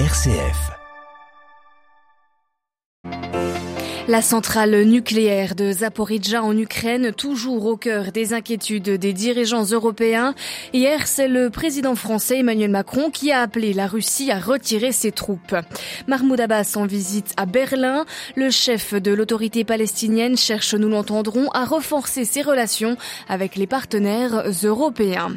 RCF. La centrale nucléaire de Zaporizhzhia en Ukraine, toujours au cœur des inquiétudes des dirigeants européens. Hier, c'est le président français Emmanuel Macron qui a appelé la Russie à retirer ses troupes. Mahmoud Abbas en visite à Berlin. Le chef de l'autorité palestinienne cherche, nous l'entendrons, à renforcer ses relations avec les partenaires européens.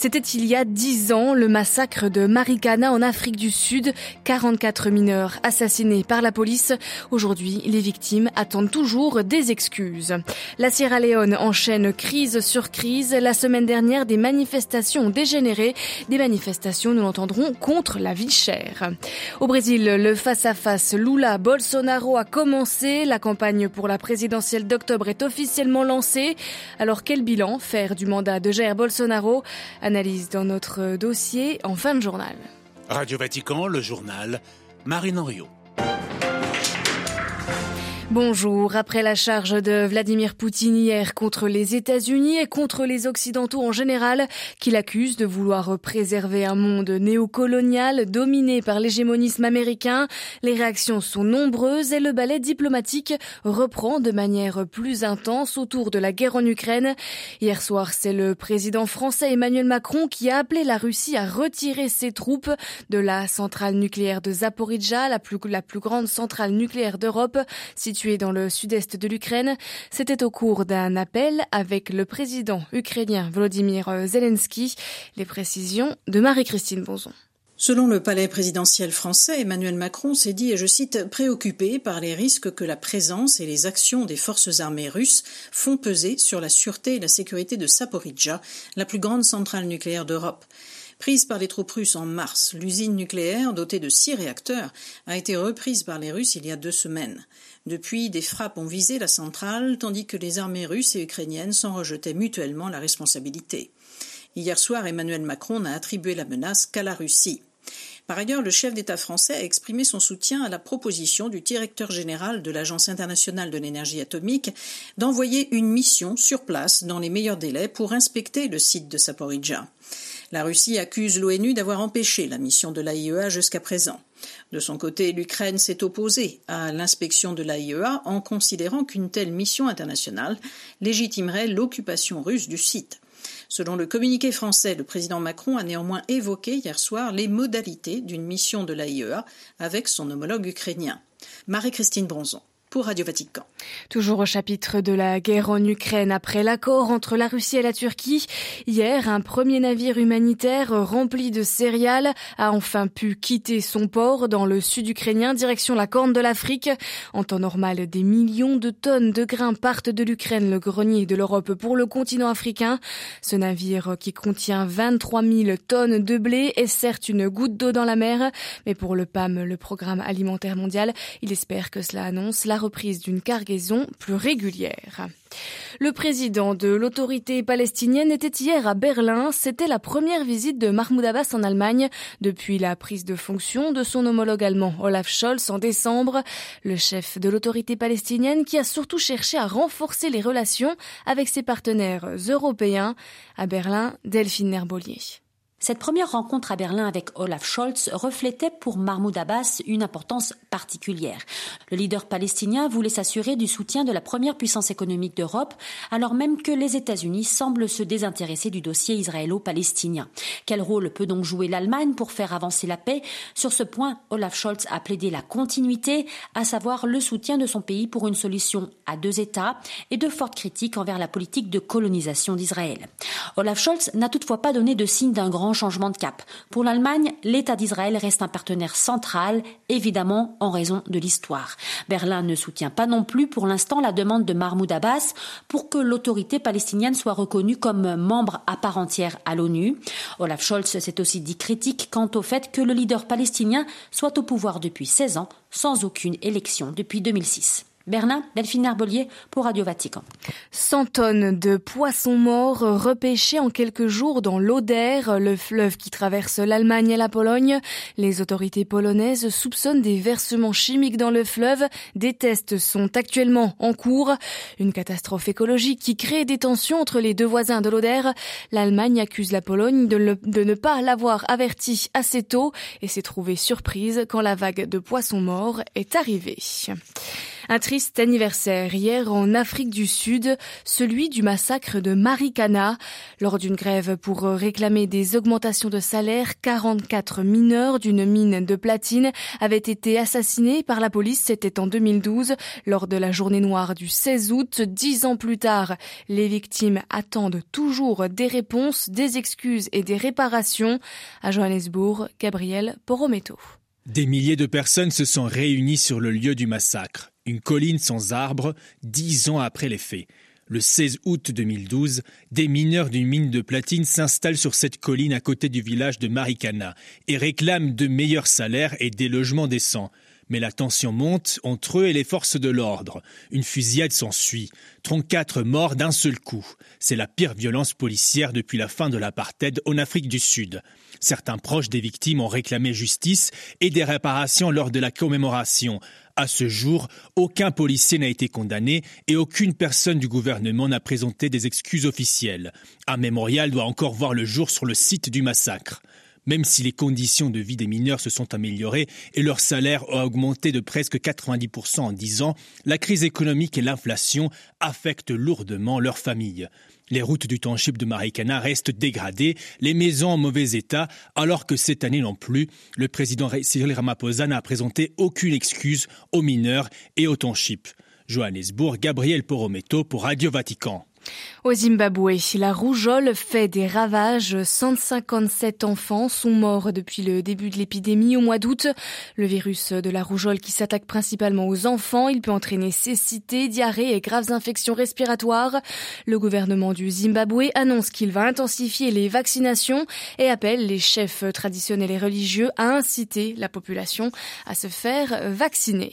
C'était il y a dix ans le massacre de Marikana en Afrique du Sud. 44 mineurs assassinés par la police. Aujourd'hui, les victimes attendent toujours des excuses. La Sierra Leone enchaîne crise sur crise. La semaine dernière, des manifestations ont dégénéré. Des manifestations, nous l'entendrons, contre la vie chère. Au Brésil, le face-à-face Lula-Bolsonaro a commencé. La campagne pour la présidentielle d'octobre est officiellement lancée. Alors quel bilan faire du mandat de Jair Bolsonaro? Analyse dans notre dossier en fin de journal. Radio Vatican, le journal, Marine Henriot. Bonjour. Après la charge de Vladimir Poutine hier contre les États-Unis et contre les Occidentaux en général, qu'il accuse de vouloir préserver un monde néocolonial dominé par l'hégémonisme américain, les réactions sont nombreuses et le ballet diplomatique reprend de manière plus intense autour de la guerre en Ukraine. Hier soir, c'est le président français Emmanuel Macron qui a appelé la Russie à retirer ses troupes de la centrale nucléaire de Zaporizhzhia, la plus, la plus grande centrale nucléaire d'Europe, située dans le sud-est de l'Ukraine. C'était au cours d'un appel avec le président ukrainien Volodymyr Zelensky. Les précisions de Marie-Christine Bonzon. Selon le palais présidentiel français, Emmanuel Macron s'est dit, et je cite, préoccupé par les risques que la présence et les actions des forces armées russes font peser sur la sûreté et la sécurité de Saporidja, la plus grande centrale nucléaire d'Europe. Prise par les troupes russes en mars, l'usine nucléaire, dotée de six réacteurs, a été reprise par les Russes il y a deux semaines. Depuis, des frappes ont visé la centrale, tandis que les armées russes et ukrainiennes s'en rejetaient mutuellement la responsabilité. Hier soir, Emmanuel Macron n'a attribué la menace qu'à la Russie. Par ailleurs, le chef d'État français a exprimé son soutien à la proposition du directeur général de l'Agence internationale de l'énergie atomique d'envoyer une mission sur place dans les meilleurs délais pour inspecter le site de Saporidja. La Russie accuse l'ONU d'avoir empêché la mission de l'AIEA jusqu'à présent. De son côté, l'Ukraine s'est opposée à l'inspection de l'AIEA en considérant qu'une telle mission internationale légitimerait l'occupation russe du site. Selon le communiqué français, le président Macron a néanmoins évoqué hier soir les modalités d'une mission de l'AIEA avec son homologue ukrainien. Marie-Christine Bronzon pour Radio Vatican. Toujours au chapitre de la guerre en Ukraine, après l'accord entre la Russie et la Turquie, hier, un premier navire humanitaire rempli de céréales a enfin pu quitter son port dans le sud ukrainien, direction la Corne de l'Afrique. En temps normal, des millions de tonnes de grains partent de l'Ukraine, le grenier de l'Europe pour le continent africain. Ce navire qui contient 23 000 tonnes de blé est certes une goutte d'eau dans la mer, mais pour le PAM, le Programme alimentaire mondial, il espère que cela annonce la reprise d'une cargaison plus régulière. Le président de l'autorité palestinienne était hier à Berlin. C'était la première visite de Mahmoud Abbas en Allemagne depuis la prise de fonction de son homologue allemand Olaf Scholz en décembre. Le chef de l'autorité palestinienne qui a surtout cherché à renforcer les relations avec ses partenaires européens. À Berlin, Delphine Nerbolier. Cette première rencontre à Berlin avec Olaf Scholz reflétait pour Mahmoud Abbas une importance particulière. Le leader palestinien voulait s'assurer du soutien de la première puissance économique d'Europe, alors même que les États-Unis semblent se désintéresser du dossier israélo-palestinien. Quel rôle peut donc jouer l'Allemagne pour faire avancer la paix? Sur ce point, Olaf Scholz a plaidé la continuité, à savoir le soutien de son pays pour une solution à deux États et de fortes critiques envers la politique de colonisation d'Israël. Olaf Scholz n'a toutefois pas donné de signe d'un grand changement de cap. Pour l'Allemagne, l'État d'Israël reste un partenaire central, évidemment en raison de l'histoire. Berlin ne soutient pas non plus pour l'instant la demande de Mahmoud Abbas pour que l'autorité palestinienne soit reconnue comme membre à part entière à l'ONU. Olaf Scholz s'est aussi dit critique quant au fait que le leader palestinien soit au pouvoir depuis 16 ans sans aucune élection depuis 2006. Berlin, Delphine Arbelier pour Radio Vatican. 100 tonnes de poissons morts repêchés en quelques jours dans l'Oder, le fleuve qui traverse l'Allemagne et la Pologne. Les autorités polonaises soupçonnent des versements chimiques dans le fleuve. Des tests sont actuellement en cours. Une catastrophe écologique qui crée des tensions entre les deux voisins de l'Oder. L'Allemagne accuse la Pologne de, de ne pas l'avoir averti assez tôt et s'est trouvée surprise quand la vague de poissons morts est arrivée. Un triste anniversaire hier en Afrique du Sud, celui du massacre de Marikana. Lors d'une grève pour réclamer des augmentations de salaire, 44 mineurs d'une mine de platine avaient été assassinés par la police. C'était en 2012, lors de la journée noire du 16 août. Dix ans plus tard, les victimes attendent toujours des réponses, des excuses et des réparations. À Johannesburg, Gabriel Porometo. Des milliers de personnes se sont réunies sur le lieu du massacre, une colline sans arbres, dix ans après les faits. Le 16 août 2012, des mineurs d'une mine de platine s'installent sur cette colline à côté du village de Marikana et réclament de meilleurs salaires et des logements décents. Mais la tension monte entre eux et les forces de l'ordre. Une fusillade s'ensuit. 34 morts d'un seul coup. C'est la pire violence policière depuis la fin de l'apartheid en Afrique du Sud. Certains proches des victimes ont réclamé justice et des réparations lors de la commémoration. À ce jour, aucun policier n'a été condamné et aucune personne du gouvernement n'a présenté des excuses officielles. Un mémorial doit encore voir le jour sur le site du massacre. Même si les conditions de vie des mineurs se sont améliorées et leur salaire a augmenté de presque 90% en 10 ans, la crise économique et l'inflation affectent lourdement leurs familles. Les routes du township de Marikana restent dégradées, les maisons en mauvais état, alors que cette année non plus, le président Cyril Ramaphosa n'a présenté aucune excuse aux mineurs et au township. Johannesburg, Gabriel Porometo pour Radio Vatican. Au Zimbabwe, la rougeole fait des ravages. 157 enfants sont morts depuis le début de l'épidémie au mois d'août. Le virus de la rougeole qui s'attaque principalement aux enfants, il peut entraîner cécité, diarrhée et graves infections respiratoires. Le gouvernement du Zimbabwe annonce qu'il va intensifier les vaccinations et appelle les chefs traditionnels et religieux à inciter la population à se faire vacciner.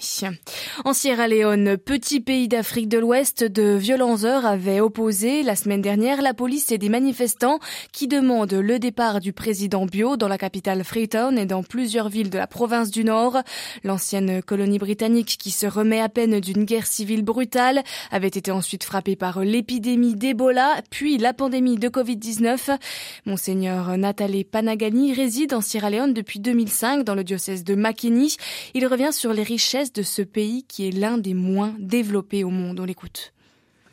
En Sierra Leone, petit pays d'Afrique de l'Ouest, de violents heures la semaine dernière la police et des manifestants qui demandent le départ du président Bio dans la capitale Freetown et dans plusieurs villes de la province du Nord. L'ancienne colonie britannique qui se remet à peine d'une guerre civile brutale avait été ensuite frappée par l'épidémie d'Ebola puis la pandémie de Covid-19. Monseigneur Nathalie Panagani réside en Sierra Leone depuis 2005 dans le diocèse de Makeni. Il revient sur les richesses de ce pays qui est l'un des moins développés au monde. On l'écoute.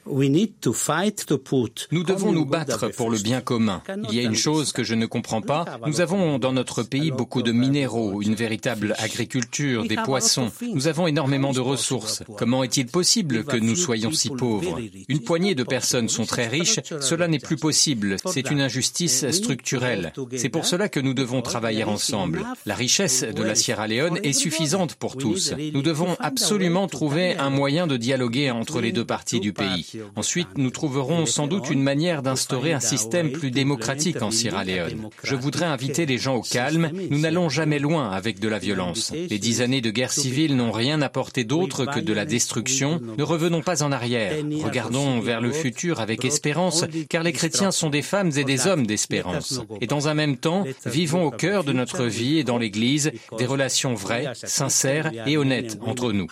Nous devons nous battre pour le bien commun. Il y a une chose que je ne comprends pas. Nous avons dans notre pays beaucoup de minéraux, une véritable agriculture, des poissons. Nous avons énormément de ressources. Comment est-il possible que nous soyons si pauvres? Une poignée de personnes sont très riches. Cela n'est plus possible. C'est une injustice structurelle. C'est pour cela que nous devons travailler ensemble. La richesse de la Sierra Leone est suffisante pour tous. Nous devons absolument trouver un moyen de dialoguer entre les deux parties du pays. Ensuite, nous trouverons sans doute une manière d'instaurer un système plus démocratique en Sierra Leone. Je voudrais inviter les gens au calme. Nous n'allons jamais loin avec de la violence. Les dix années de guerre civile n'ont rien apporté d'autre que de la destruction. Ne revenons pas en arrière. Regardons vers le futur avec espérance, car les chrétiens sont des femmes et des hommes d'espérance. Et dans un même temps, vivons au cœur de notre vie et dans l'Église des relations vraies, sincères et honnêtes entre nous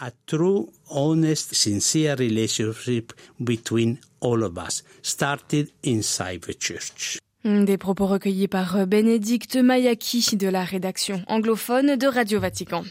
honest, sincere relationship between all of us, started inside the church. Des propos recueillis par Bénédicte Mayaki de la rédaction anglophone de Radio Vatican.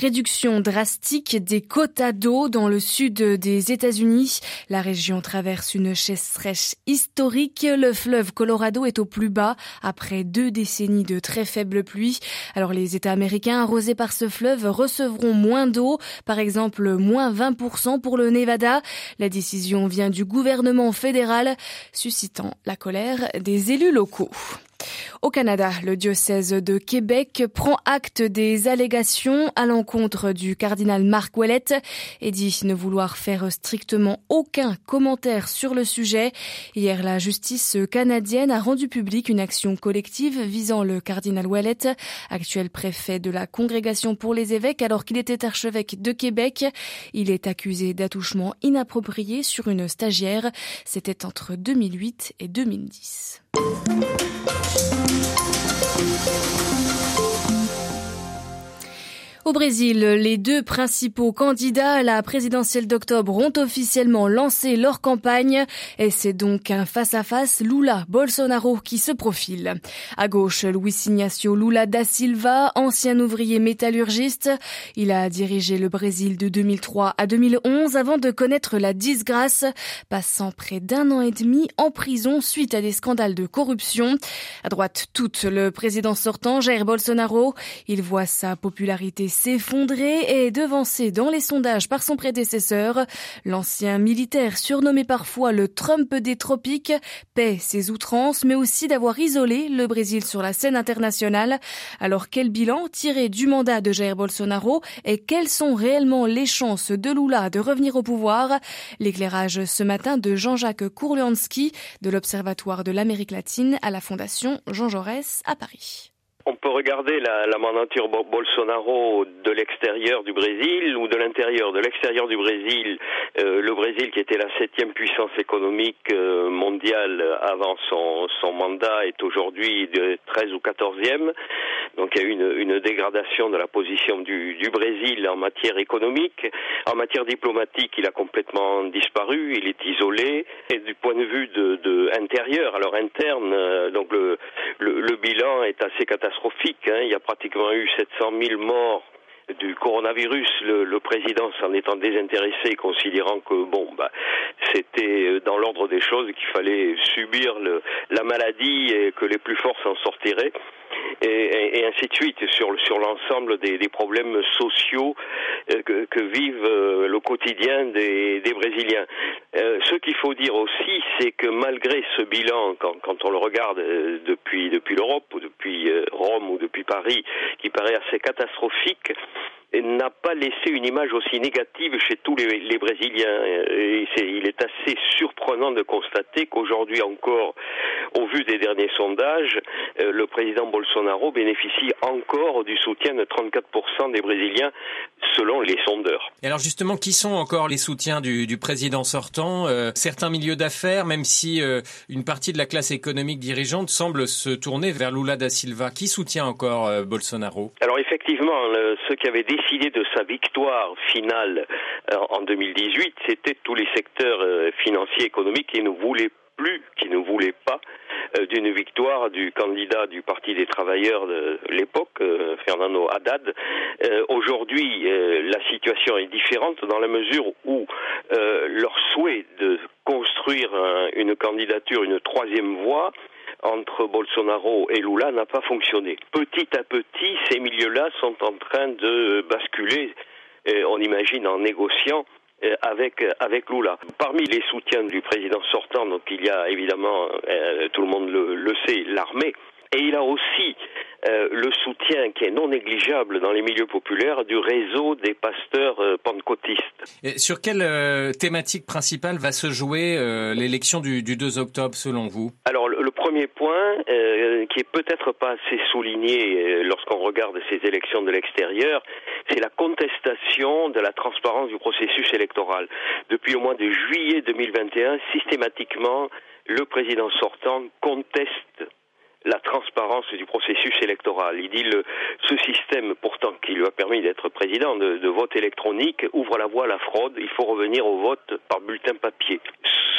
Réduction drastique des quotas d'eau dans le sud des États-Unis. La région traverse une sécheresse historique. Le fleuve Colorado est au plus bas après deux décennies de très faibles pluies. Alors les États américains arrosés par ce fleuve recevront moins d'eau, par exemple moins 20% pour le Nevada. La décision vient du gouvernement fédéral, suscitant la colère des élus locaux. Au Canada, le diocèse de Québec prend acte des allégations à l'encontre du cardinal Marc Ouellette et dit ne vouloir faire strictement aucun commentaire sur le sujet. Hier, la justice canadienne a rendu public une action collective visant le cardinal Ouellette, actuel préfet de la Congrégation pour les évêques alors qu'il était archevêque de Québec. Il est accusé d'attouchement inapproprié sur une stagiaire. C'était entre 2008 et 2010. Thank you. Au Brésil, les deux principaux candidats à la présidentielle d'octobre ont officiellement lancé leur campagne et c'est donc un face-à-face Lula-Bolsonaro qui se profile. À gauche, Luis Ignacio Lula da Silva, ancien ouvrier métallurgiste. Il a dirigé le Brésil de 2003 à 2011 avant de connaître la disgrâce, passant près d'un an et demi en prison suite à des scandales de corruption. À droite, toute le président sortant, Jair Bolsonaro, il voit sa popularité s'effondrer et devancé dans les sondages par son prédécesseur. L'ancien militaire surnommé parfois le Trump des tropiques paie ses outrances mais aussi d'avoir isolé le Brésil sur la scène internationale. Alors quel bilan tiré du mandat de Jair Bolsonaro et quelles sont réellement les chances de Lula de revenir au pouvoir? L'éclairage ce matin de Jean-Jacques Kourlianski de l'Observatoire de l'Amérique latine à la Fondation Jean Jaurès à Paris on peut regarder la, mandature Bolsonaro de l'extérieur du Brésil ou de l'intérieur. De l'extérieur du Brésil, euh, le Brésil qui était la septième puissance économique euh, mondiale avant son, mandat est aujourd'hui de 13 ou 14e. Donc il y a eu une, dégradation de la position du, Brésil en matière économique. En matière diplomatique, il a complètement disparu, il est isolé. Et du point de vue de, intérieur, alors interne, euh, donc le bilan est assez catastrophique Hein. Il y a pratiquement eu 700 000 morts du coronavirus, le, président s'en étant désintéressé, considérant que bon, bah, c'était euh, dans l'ordre des choses qu'il fallait subir la maladie et que les plus forts s'en sortiraient et, et, ainsi de suite sur sur l'ensemble des, problèmes sociaux euh, que, que, vivent euh, le quotidien des, des Brésiliens. Euh, ce qu'il faut dire aussi, c'est que malgré ce bilan, quand, quand on le regarde depuis depuis l'Europe ou depuis Rome ou depuis Paris, qui paraît assez catastrophique, n'a pas laissé une image aussi négative chez tous les, les Brésiliens. Et est, il est assez surprenant de constater qu'aujourd'hui encore, au vu des derniers sondages, euh, le président Bolsonaro bénéficie encore du soutien de 34% des Brésiliens selon les sondeurs. Et alors justement, qui sont encore les soutiens du, du président sortant euh, Certains milieux d'affaires, même si euh, une partie de la classe économique dirigeante semble se tourner vers Lula da Silva. Qui soutient encore Bolsonaro? Alors effectivement, ceux qui avaient décidé de sa victoire finale euh, en 2018, c'était tous les secteurs euh, financiers économiques qui ne voulaient plus, qui ne voulaient pas euh, d'une victoire du candidat du Parti des travailleurs de l'époque, Fernando Haddad. Aujourd'hui, la situation est différente dans la mesure où leur souhait de construire un, une candidature, une troisième voie, entre Bolsonaro et Lula n'a pas fonctionné. Petit à petit, ces milieux-là sont en train de basculer, on imagine en négociant euh, avec avec Lula. Parmi les soutiens du président sortant, donc il y a évidemment, euh, tout le monde le, le sait, l'armée. Et il a aussi euh, le soutien qui est non négligeable dans les milieux populaires du réseau des pasteurs euh, pentecôtistes. Et sur quelle euh, thématique principale va se jouer l'élection du, du, 2 octobre selon vous? Alors premier point, euh, qui est peut-être pas assez souligné lorsqu'on regarde ces élections de l'extérieur, c'est la contestation de la transparence du processus électoral. Depuis le mois de juillet 2021, systématiquement, le président sortant conteste la transparence du processus électoral. Il dit le, ce système, pourtant qui lui a permis d'être président de, de, vote électronique, ouvre la voie à la fraude. Il faut revenir au vote par bulletin papier.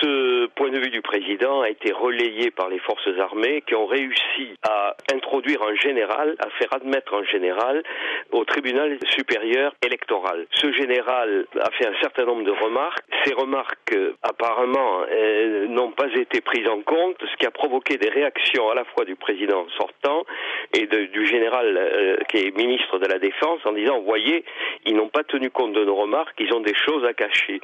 Ce point de vue du président a été relayé par les forces armées qui ont réussi à introduire un général, à faire admettre un général au tribunal supérieur électoral. Ce général a fait un certain nombre de remarques. Ces remarques, apparemment, euh, n'ont pas été prises en compte, ce qui a provoqué des réactions à la fois du président sortant et du général euh, qui est ministre de la Défense en disant, voyez, ils n'ont pas tenu compte de nos remarques, ils ont des choses à cacher.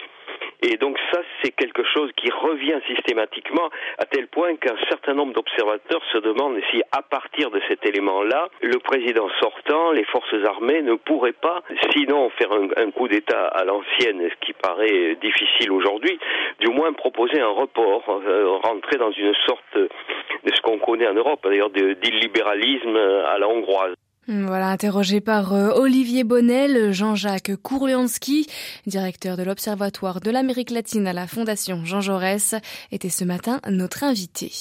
Et donc ça, c'est quelque chose qui revient systématiquement à tel point qu'un certain nombre d'observateurs se demandent si, à partir de cet élément-là, le président sortant, les forces armées ne pourraient pas, sinon faire un, coup d'État à l'ancienne, ce qui paraît difficile aujourd'hui, du moins proposer un report, euh, rentrer dans une sorte de ce qu'on connaît en Europe, d'ailleurs d'illibéralisme à la hongroise. Voilà, interrogé par euh, Olivier Bonnel, Jean-Jacques Kourlianski, directeur de l'Observatoire de l'Amérique latine à la Fondation Jean Jaurès, était ce matin notre invité.